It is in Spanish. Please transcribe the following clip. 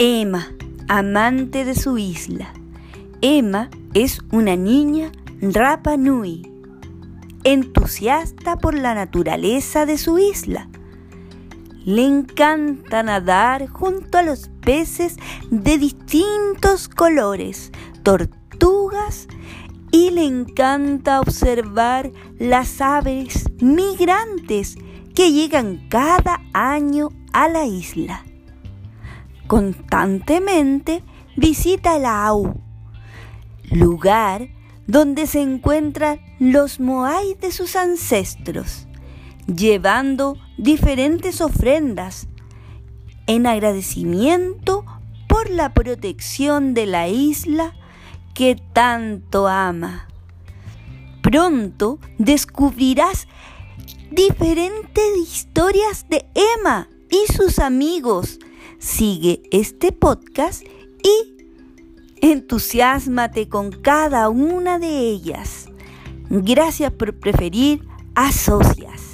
Emma, amante de su isla. Emma es una niña Rapa Nui, entusiasta por la naturaleza de su isla. Le encanta nadar junto a los peces de distintos colores, tortugas y le encanta observar las aves migrantes que llegan cada año a la isla. Constantemente visita el Au, lugar donde se encuentran los Moai de sus ancestros, llevando diferentes ofrendas en agradecimiento por la protección de la isla que tanto ama. Pronto descubrirás diferentes historias de Emma y sus amigos. Sigue este podcast y entusiasmate con cada una de ellas. Gracias por preferir a Socias.